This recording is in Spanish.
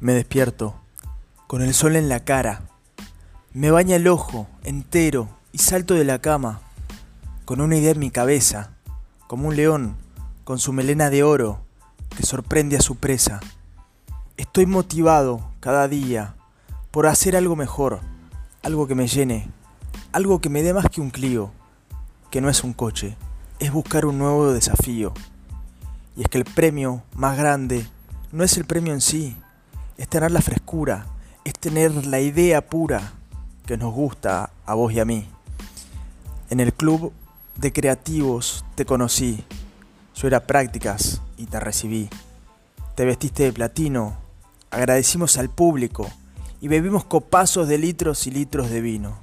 Me despierto, con el sol en la cara. Me baña el ojo entero y salto de la cama, con una idea en mi cabeza, como un león con su melena de oro que sorprende a su presa. Estoy motivado cada día por hacer algo mejor, algo que me llene, algo que me dé más que un Clio, que no es un coche, es buscar un nuevo desafío. Y es que el premio más grande no es el premio en sí, es tener la frescura, es tener la idea pura que nos gusta a vos y a mí. En el club de creativos te conocí, yo era prácticas y te recibí. Te vestiste de platino, agradecimos al público y bebimos copazos de litros y litros de vino.